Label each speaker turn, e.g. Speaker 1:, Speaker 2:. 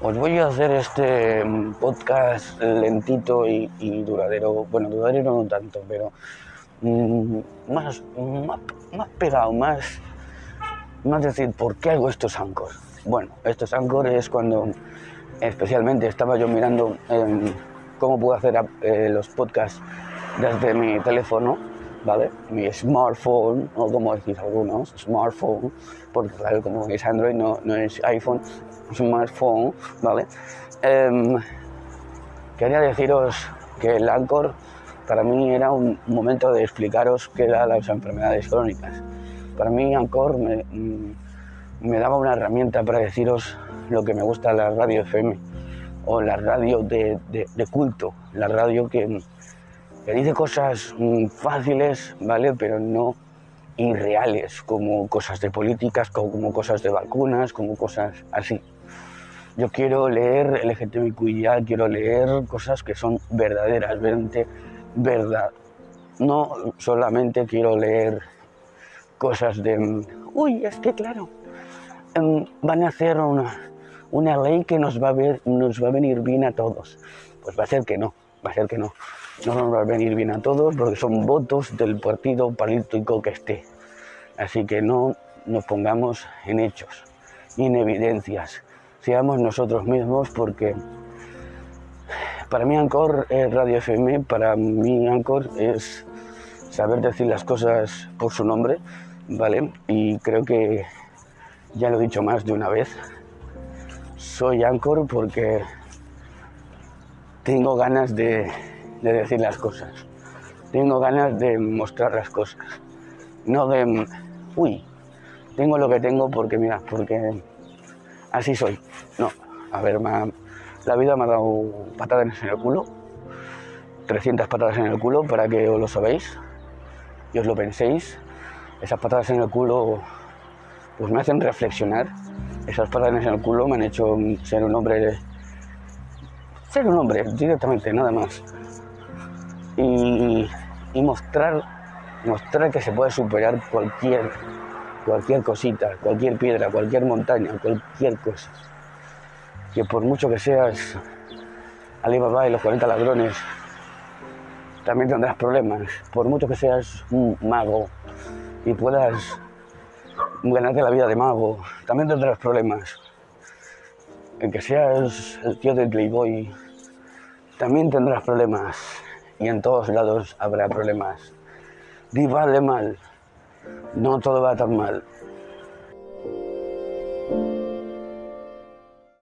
Speaker 1: Os voy a hacer este mm, podcast lentito y, duradero. Bueno, duradero no tanto, pero mm, más, más, pegado, más, más decir, ¿por qué hago estos Anchor? Bueno, estos Anchor es cuando especialmente estaba yo mirando em, cómo puedo hacer eh, los podcasts desde mi teléfono ¿vale? Mi smartphone, o como decís algunos, smartphone, porque claro, como es Android, no, no es iPhone, smartphone, ¿vale? Em, quería deciros que el Anchor para mí era un momento de explicaros qué eran las enfermedades crónicas. Para mí Anchor me, mm, me daba una herramienta para deciros lo que me gusta la radio FM o la radio de, de, de culto, la radio que que dice cosas mm, fáciles, ¿vale? Pero no irreales, como cosas de políticas, como cosas de vacunas, como cosas así. Yo quiero leer LGTBIQIA, quiero leer cosas que son verdaderas, verdad. No solamente quiero leer cosas de, mm, uy, es que claro, em, van a hacer una, una ley que nos va, a ver, nos va a venir bien a todos. Pues va a ser que no, va a ser que no no nos va a venir bien a todos porque son votos del partido político que esté. Así que no nos pongamos en hechos en evidencias. Seamos nosotros mismos porque para mí Ancor es Radio FM, para mí Ancor es saber decir las cosas por su nombre, ¿vale? Y creo que ya lo he dicho más de una vez. Soy Ancor porque tengo ganas de de decir las cosas. Tengo ganas de mostrar las cosas. No de, uy, tengo lo que tengo porque, mira, porque así soy. No, a ver, la vida me ha dado patadas en el culo. 300 patadas en el culo para que os lo sabéis y os lo penséis. Esas patadas en el culo pues me hacen reflexionar. Esas patadas en el culo me han hecho ser un hombre ser un hombre directamente, nada más y, mostrar, mostrar que se puede superar cualquier, cualquier cosita, cualquier piedra, cualquier montaña, cualquier cosa. Que por mucho que seas Alibaba y los 40 ladrones, también tendrás problemas. Por mucho que seas un mago y puedas ganarte la vida de mago, también tendrás problemas. En que seas el tío del Playboy, también tendrás problemas y en todos lados habrá problemas. Di vale mal, no todo va tan mal.